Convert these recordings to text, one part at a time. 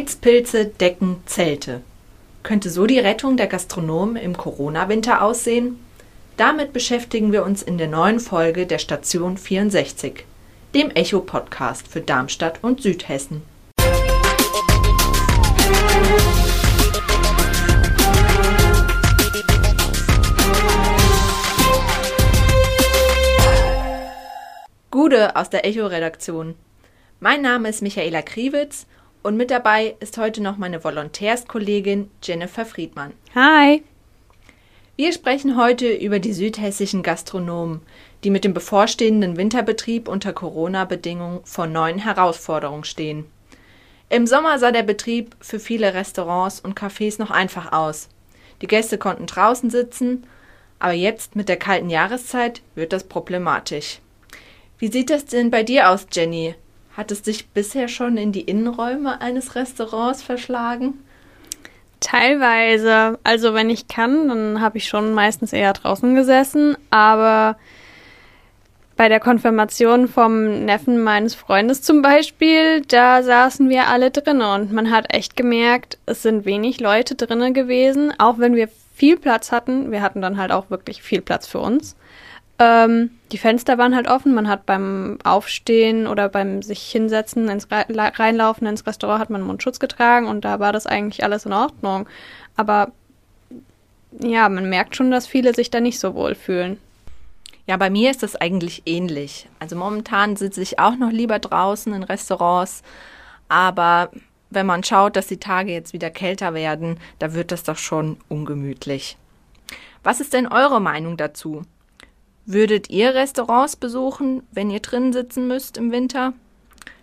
Heizpilze, Decken, Zelte. Könnte so die Rettung der Gastronomen im Corona-Winter aussehen? Damit beschäftigen wir uns in der neuen Folge der Station 64, dem Echo-Podcast für Darmstadt und Südhessen. Gude aus der Echo-Redaktion. Mein Name ist Michaela Kriwitz und mit dabei ist heute noch meine Volontärskollegin Jennifer Friedmann. Hi! Wir sprechen heute über die südhessischen Gastronomen, die mit dem bevorstehenden Winterbetrieb unter Corona-Bedingungen vor neuen Herausforderungen stehen. Im Sommer sah der Betrieb für viele Restaurants und Cafés noch einfach aus. Die Gäste konnten draußen sitzen, aber jetzt mit der kalten Jahreszeit wird das problematisch. Wie sieht das denn bei dir aus, Jenny? Hat es dich bisher schon in die Innenräume eines Restaurants verschlagen? Teilweise. Also wenn ich kann, dann habe ich schon meistens eher draußen gesessen. Aber bei der Konfirmation vom Neffen meines Freundes zum Beispiel, da saßen wir alle drinnen und man hat echt gemerkt, es sind wenig Leute drinnen gewesen, auch wenn wir viel Platz hatten. Wir hatten dann halt auch wirklich viel Platz für uns. Ähm, die Fenster waren halt offen. Man hat beim Aufstehen oder beim sich hinsetzen, ins Reinlaufen ins Restaurant hat man Mundschutz getragen und da war das eigentlich alles in Ordnung. Aber ja, man merkt schon, dass viele sich da nicht so wohl fühlen. Ja, bei mir ist das eigentlich ähnlich. Also momentan sitze ich auch noch lieber draußen in Restaurants, aber wenn man schaut, dass die Tage jetzt wieder kälter werden, da wird das doch schon ungemütlich. Was ist denn eure Meinung dazu? Würdet ihr Restaurants besuchen, wenn ihr drinnen sitzen müsst im Winter?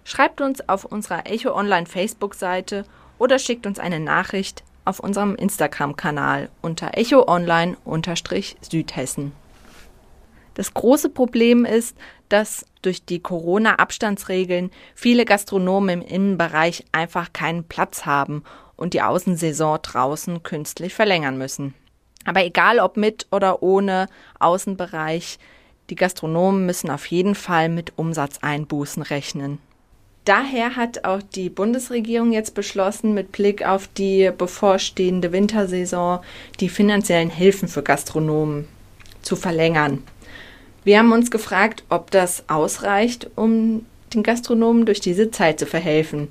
Schreibt uns auf unserer Echo Online Facebook-Seite oder schickt uns eine Nachricht auf unserem Instagram-Kanal unter Echo Online-Südhessen. Das große Problem ist, dass durch die Corona-Abstandsregeln viele Gastronomen im Innenbereich einfach keinen Platz haben und die Außensaison draußen künstlich verlängern müssen. Aber egal ob mit oder ohne Außenbereich, die Gastronomen müssen auf jeden Fall mit Umsatzeinbußen rechnen. Daher hat auch die Bundesregierung jetzt beschlossen, mit Blick auf die bevorstehende Wintersaison die finanziellen Hilfen für Gastronomen zu verlängern. Wir haben uns gefragt, ob das ausreicht, um den Gastronomen durch diese Zeit zu verhelfen.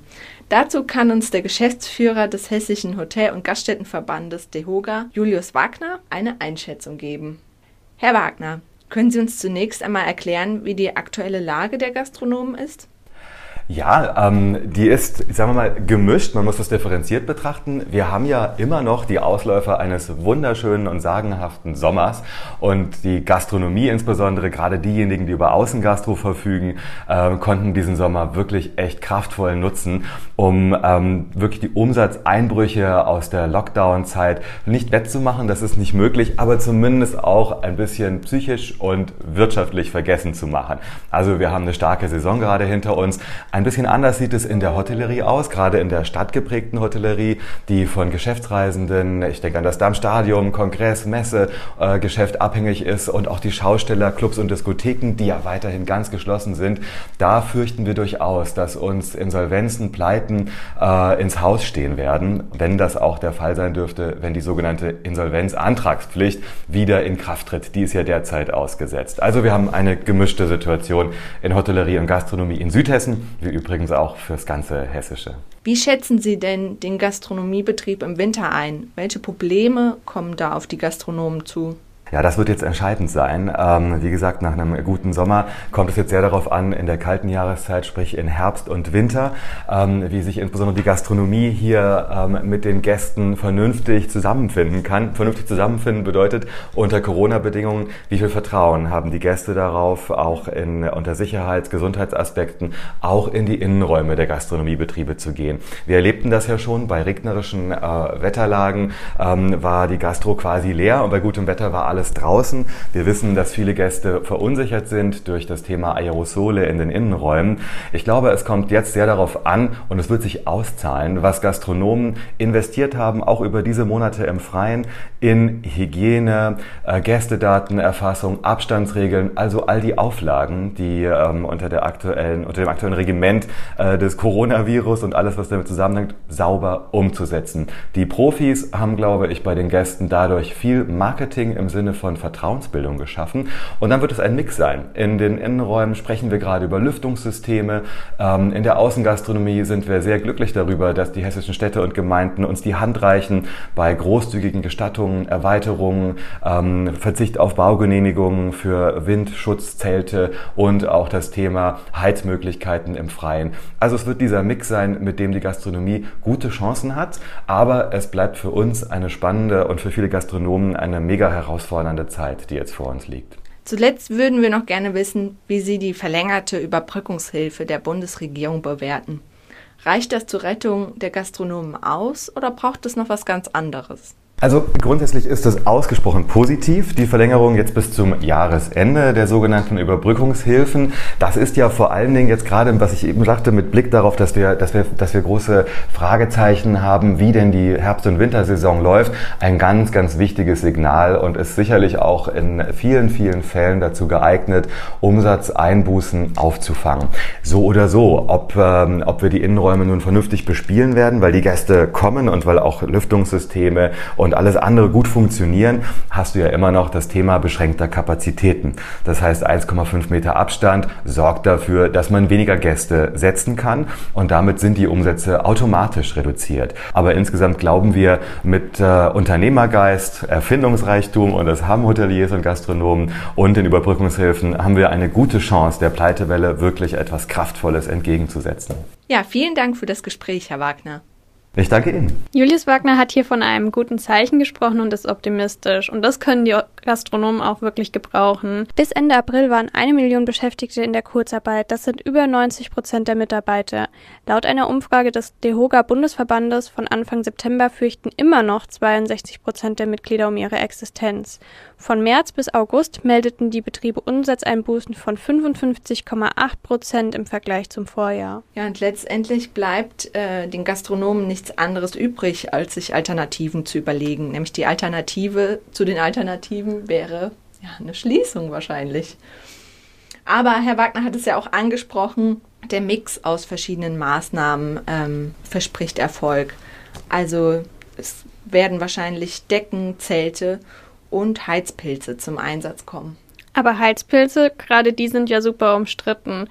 Dazu kann uns der Geschäftsführer des Hessischen Hotel- und Gaststättenverbandes DEHOGA, Julius Wagner, eine Einschätzung geben. Herr Wagner, können Sie uns zunächst einmal erklären, wie die aktuelle Lage der Gastronomen ist? Ja, ähm, die ist, sagen wir mal, gemischt. Man muss das differenziert betrachten. Wir haben ja immer noch die Ausläufer eines wunderschönen und sagenhaften Sommers und die Gastronomie, insbesondere gerade diejenigen, die über Außengastro verfügen, äh, konnten diesen Sommer wirklich echt kraftvoll nutzen, um ähm, wirklich die Umsatzeinbrüche aus der Lockdown-Zeit nicht wettzumachen. Das ist nicht möglich, aber zumindest auch ein bisschen psychisch und wirtschaftlich vergessen zu machen. Also wir haben eine starke Saison gerade hinter uns. Ein bisschen anders sieht es in der Hotellerie aus, gerade in der stadtgeprägten Hotellerie, die von Geschäftsreisenden, ich denke an das Darmstadium, Kongress, Messe, äh, Geschäft abhängig ist und auch die Schausteller, Clubs und Diskotheken, die ja weiterhin ganz geschlossen sind. Da fürchten wir durchaus, dass uns Insolvenzen, Pleiten äh, ins Haus stehen werden, wenn das auch der Fall sein dürfte, wenn die sogenannte Insolvenzantragspflicht wieder in Kraft tritt. Die ist ja derzeit ausgesetzt. Also wir haben eine gemischte Situation in Hotellerie und Gastronomie in Südhessen wie übrigens auch fürs ganze Hessische. Wie schätzen Sie denn den Gastronomiebetrieb im Winter ein? Welche Probleme kommen da auf die Gastronomen zu? Ja, das wird jetzt entscheidend sein. Ähm, wie gesagt, nach einem guten Sommer kommt es jetzt sehr darauf an, in der kalten Jahreszeit, sprich in Herbst und Winter, ähm, wie sich insbesondere die Gastronomie hier ähm, mit den Gästen vernünftig zusammenfinden kann. Vernünftig zusammenfinden bedeutet unter Corona-Bedingungen, wie viel Vertrauen haben die Gäste darauf, auch in, unter Sicherheits-, Gesundheitsaspekten, auch in die Innenräume der Gastronomiebetriebe zu gehen. Wir erlebten das ja schon, bei regnerischen äh, Wetterlagen ähm, war die Gastro quasi leer und bei gutem Wetter war alles alles draußen. Wir wissen, dass viele Gäste verunsichert sind durch das Thema Aerosole in den Innenräumen. Ich glaube, es kommt jetzt sehr darauf an und es wird sich auszahlen, was Gastronomen investiert haben, auch über diese Monate im Freien, in Hygiene, äh, Gästedatenerfassung, Abstandsregeln, also all die Auflagen, die ähm, unter, der aktuellen, unter dem aktuellen Regiment äh, des Coronavirus und alles, was damit zusammenhängt, sauber umzusetzen. Die Profis haben, glaube ich, bei den Gästen dadurch viel Marketing im Sinne von Vertrauensbildung geschaffen. Und dann wird es ein Mix sein. In den Innenräumen sprechen wir gerade über Lüftungssysteme. Ähm, in der Außengastronomie sind wir sehr glücklich darüber, dass die hessischen Städte und Gemeinden uns die Hand reichen bei großzügigen Gestattungen, Erweiterungen, ähm, Verzicht auf Baugenehmigungen für Windschutzzelte und auch das Thema Heizmöglichkeiten im Freien. Also es wird dieser Mix sein, mit dem die Gastronomie gute Chancen hat, aber es bleibt für uns eine spannende und für viele Gastronomen eine mega herausfordernde Zeit, die jetzt vor uns liegt. Zuletzt würden wir noch gerne wissen, wie Sie die verlängerte Überbrückungshilfe der Bundesregierung bewerten. Reicht das zur Rettung der Gastronomen aus oder braucht es noch was ganz anderes? Also grundsätzlich ist es ausgesprochen positiv, die Verlängerung jetzt bis zum Jahresende der sogenannten Überbrückungshilfen. Das ist ja vor allen Dingen jetzt gerade, was ich eben sagte, mit Blick darauf, dass wir, dass wir, dass wir große Fragezeichen haben, wie denn die Herbst- und Wintersaison läuft, ein ganz, ganz wichtiges Signal und ist sicherlich auch in vielen, vielen Fällen dazu geeignet, Umsatzeinbußen aufzufangen. So oder so, ob, ähm, ob wir die Innenräume nun vernünftig bespielen werden, weil die Gäste kommen und weil auch Lüftungssysteme und alles andere gut funktionieren, hast du ja immer noch das Thema beschränkter Kapazitäten. Das heißt, 1,5 Meter Abstand sorgt dafür, dass man weniger Gäste setzen kann und damit sind die Umsätze automatisch reduziert. Aber insgesamt glauben wir mit äh, Unternehmergeist, Erfindungsreichtum und das haben Hoteliers und Gastronomen und den Überbrückungshilfen haben wir eine gute Chance, der Pleitewelle wirklich etwas Kraftvolles entgegenzusetzen. Ja, vielen Dank für das Gespräch, Herr Wagner. Ich danke Ihnen. Julius Wagner hat hier von einem guten Zeichen gesprochen und ist optimistisch. Und das können die Gastronomen auch wirklich gebrauchen. Bis Ende April waren eine Million Beschäftigte in der Kurzarbeit. Das sind über 90 Prozent der Mitarbeiter. Laut einer Umfrage des DEHOGA Bundesverbandes von Anfang September fürchten immer noch 62 Prozent der Mitglieder um ihre Existenz. Von März bis August meldeten die Betriebe Umsatzeinbußen von 55,8 Prozent im Vergleich zum Vorjahr. Ja, und letztendlich bleibt äh, den Gastronomen nichts anderes übrig, als sich Alternativen zu überlegen. Nämlich die Alternative zu den Alternativen wäre ja, eine Schließung wahrscheinlich. Aber Herr Wagner hat es ja auch angesprochen, der Mix aus verschiedenen Maßnahmen ähm, verspricht Erfolg. Also es werden wahrscheinlich Decken, Zelte und Heizpilze zum Einsatz kommen. Aber Heizpilze, gerade die sind ja super umstritten.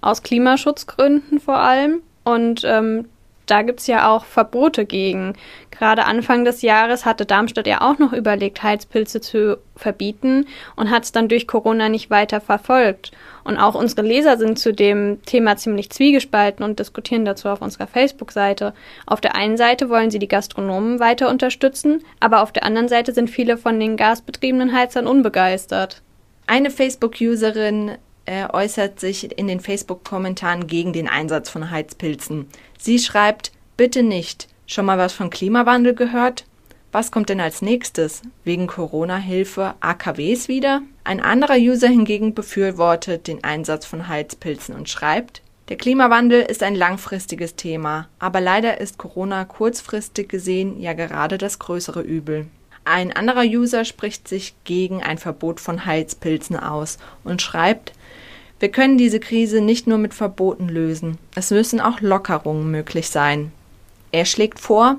Aus Klimaschutzgründen vor allem. Und ähm, da gibt's ja auch Verbote gegen. Gerade Anfang des Jahres hatte Darmstadt ja auch noch überlegt, Heizpilze zu verbieten und hat es dann durch Corona nicht weiter verfolgt. Und auch unsere Leser sind zu dem Thema ziemlich zwiegespalten und diskutieren dazu auf unserer Facebook-Seite. Auf der einen Seite wollen sie die Gastronomen weiter unterstützen, aber auf der anderen Seite sind viele von den gasbetriebenen Heizern unbegeistert. Eine Facebook-Userin äh, äußert sich in den Facebook-Kommentaren gegen den Einsatz von Heizpilzen. Sie schreibt, bitte nicht. Schon mal was von Klimawandel gehört? Was kommt denn als nächstes? Wegen Corona-Hilfe AKWs wieder? Ein anderer User hingegen befürwortet den Einsatz von Heizpilzen und schreibt, der Klimawandel ist ein langfristiges Thema, aber leider ist Corona kurzfristig gesehen ja gerade das größere Übel. Ein anderer User spricht sich gegen ein Verbot von Heizpilzen aus und schreibt, wir können diese Krise nicht nur mit Verboten lösen, es müssen auch Lockerungen möglich sein. Er schlägt vor,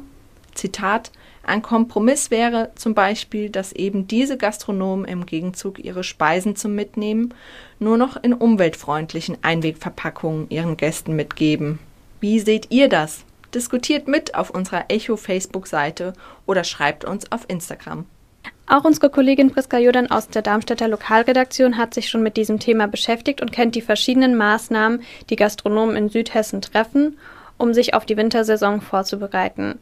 Zitat, ein Kompromiss wäre zum Beispiel, dass eben diese Gastronomen im Gegenzug ihre Speisen zum Mitnehmen nur noch in umweltfreundlichen Einwegverpackungen ihren Gästen mitgeben. Wie seht ihr das? Diskutiert mit auf unserer Echo Facebook-Seite oder schreibt uns auf Instagram. Auch unsere Kollegin Priska Jodan aus der Darmstädter Lokalredaktion hat sich schon mit diesem Thema beschäftigt und kennt die verschiedenen Maßnahmen, die Gastronomen in Südhessen treffen, um sich auf die Wintersaison vorzubereiten.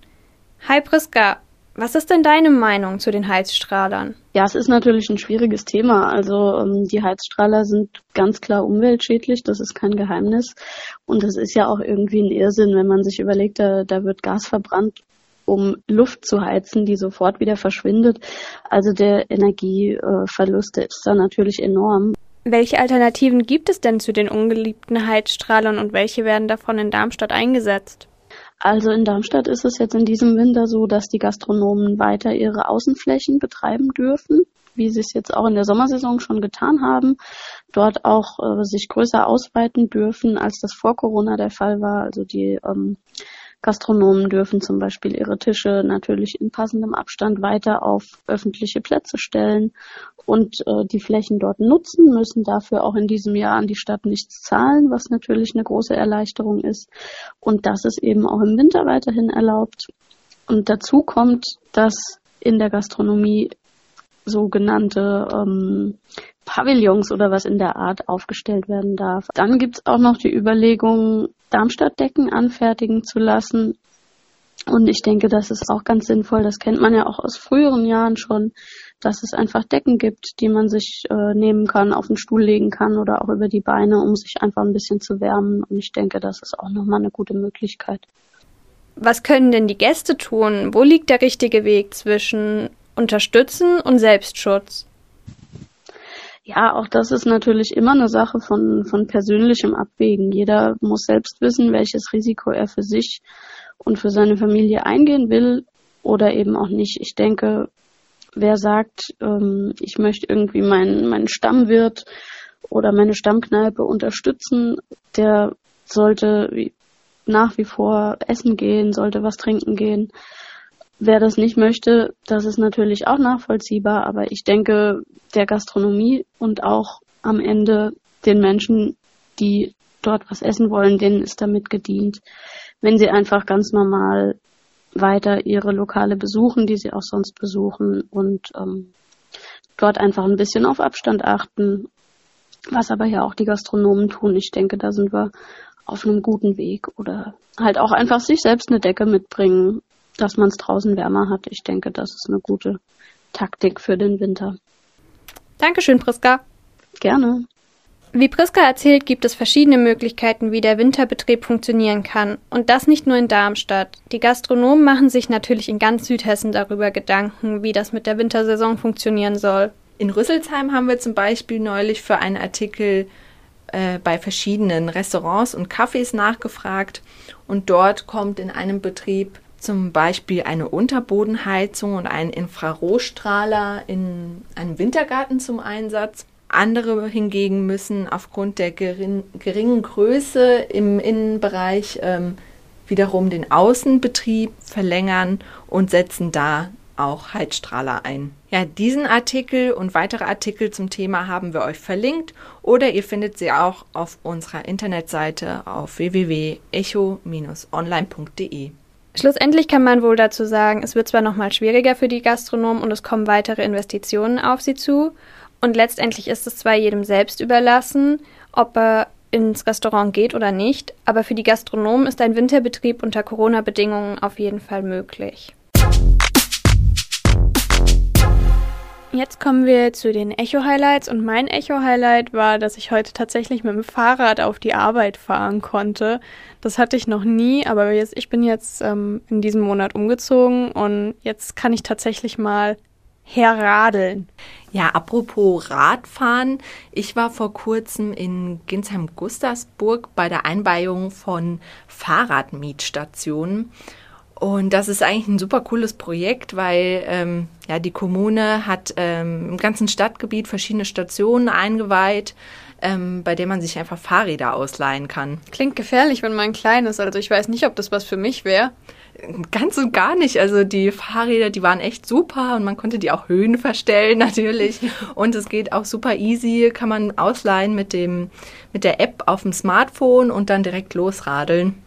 Hi Priska, was ist denn deine Meinung zu den Heizstrahlern? Ja, es ist natürlich ein schwieriges Thema. Also ähm, die Heizstrahler sind ganz klar umweltschädlich, das ist kein Geheimnis. Und es ist ja auch irgendwie ein Irrsinn, wenn man sich überlegt, da, da wird Gas verbrannt um Luft zu heizen, die sofort wieder verschwindet. Also der Energieverlust ist da natürlich enorm. Welche Alternativen gibt es denn zu den ungeliebten Heizstrahlern und welche werden davon in Darmstadt eingesetzt? Also in Darmstadt ist es jetzt in diesem Winter so, dass die Gastronomen weiter ihre Außenflächen betreiben dürfen, wie sie es jetzt auch in der Sommersaison schon getan haben. Dort auch äh, sich größer ausweiten dürfen, als das vor Corona der Fall war. Also die ähm, Gastronomen dürfen zum Beispiel ihre Tische natürlich in passendem Abstand weiter auf öffentliche Plätze stellen und äh, die Flächen dort nutzen, müssen dafür auch in diesem Jahr an die Stadt nichts zahlen, was natürlich eine große Erleichterung ist. Und das ist eben auch im Winter weiterhin erlaubt. Und dazu kommt, dass in der Gastronomie sogenannte ähm, Pavillons oder was in der Art aufgestellt werden darf. Dann gibt es auch noch die Überlegung, Darmstadtdecken anfertigen zu lassen. Und ich denke, das ist auch ganz sinnvoll. Das kennt man ja auch aus früheren Jahren schon, dass es einfach Decken gibt, die man sich äh, nehmen kann, auf den Stuhl legen kann oder auch über die Beine, um sich einfach ein bisschen zu wärmen. Und ich denke, das ist auch nochmal eine gute Möglichkeit. Was können denn die Gäste tun? Wo liegt der richtige Weg zwischen Unterstützen und Selbstschutz? Ja, auch das ist natürlich immer eine Sache von, von persönlichem Abwägen. Jeder muss selbst wissen, welches Risiko er für sich und für seine Familie eingehen will oder eben auch nicht. Ich denke, wer sagt, ähm, ich möchte irgendwie meinen, meinen Stammwirt oder meine Stammkneipe unterstützen, der sollte nach wie vor essen gehen, sollte was trinken gehen. Wer das nicht möchte, das ist natürlich auch nachvollziehbar, aber ich denke, der Gastronomie und auch am Ende den Menschen, die dort was essen wollen, denen ist damit gedient, wenn sie einfach ganz normal weiter ihre Lokale besuchen, die sie auch sonst besuchen und ähm, dort einfach ein bisschen auf Abstand achten, was aber ja auch die Gastronomen tun. Ich denke, da sind wir auf einem guten Weg oder halt auch einfach sich selbst eine Decke mitbringen dass man es draußen wärmer hat. Ich denke, das ist eine gute Taktik für den Winter. Dankeschön, Priska. Gerne. Wie Priska erzählt, gibt es verschiedene Möglichkeiten, wie der Winterbetrieb funktionieren kann. Und das nicht nur in Darmstadt. Die Gastronomen machen sich natürlich in ganz Südhessen darüber Gedanken, wie das mit der Wintersaison funktionieren soll. In Rüsselsheim haben wir zum Beispiel neulich für einen Artikel äh, bei verschiedenen Restaurants und Cafés nachgefragt. Und dort kommt in einem Betrieb zum Beispiel eine Unterbodenheizung und ein Infrarotstrahler in einem Wintergarten zum Einsatz. Andere hingegen müssen aufgrund der gering, geringen Größe im Innenbereich ähm, wiederum den Außenbetrieb verlängern und setzen da auch Heizstrahler ein. Ja, diesen Artikel und weitere Artikel zum Thema haben wir euch verlinkt oder ihr findet sie auch auf unserer Internetseite auf www.echo-online.de. Schlussendlich kann man wohl dazu sagen, es wird zwar nochmal schwieriger für die Gastronomen und es kommen weitere Investitionen auf sie zu. Und letztendlich ist es zwar jedem selbst überlassen, ob er ins Restaurant geht oder nicht, aber für die Gastronomen ist ein Winterbetrieb unter Corona-Bedingungen auf jeden Fall möglich. Jetzt kommen wir zu den Echo-Highlights und mein Echo-Highlight war, dass ich heute tatsächlich mit dem Fahrrad auf die Arbeit fahren konnte. Das hatte ich noch nie, aber jetzt, ich bin jetzt ähm, in diesem Monat umgezogen und jetzt kann ich tatsächlich mal herradeln. Ja, apropos Radfahren. Ich war vor kurzem in Ginsheim-Gustavsburg bei der Einweihung von Fahrradmietstationen. Und das ist eigentlich ein super cooles Projekt, weil ähm, ja, die Kommune hat ähm, im ganzen Stadtgebiet verschiedene Stationen eingeweiht, ähm, bei denen man sich einfach Fahrräder ausleihen kann. Klingt gefährlich, wenn man klein ist. Also ich weiß nicht, ob das was für mich wäre. Ganz und gar nicht. Also die Fahrräder, die waren echt super und man konnte die auch Höhen verstellen natürlich. Und es geht auch super easy, kann man ausleihen mit dem mit der App auf dem Smartphone und dann direkt losradeln.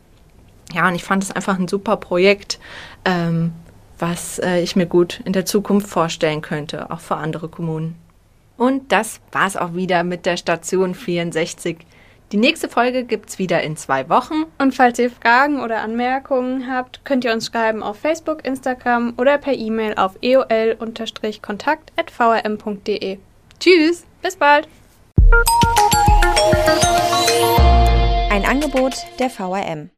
Ja, und ich fand es einfach ein super Projekt, ähm, was äh, ich mir gut in der Zukunft vorstellen könnte, auch für andere Kommunen. Und das war's auch wieder mit der Station 64. Die nächste Folge gibt's wieder in zwei Wochen. Und falls ihr Fragen oder Anmerkungen habt, könnt ihr uns schreiben auf Facebook, Instagram oder per E-Mail auf eol-kontakt.vrm.de. Tschüss, bis bald. Ein Angebot der VRM.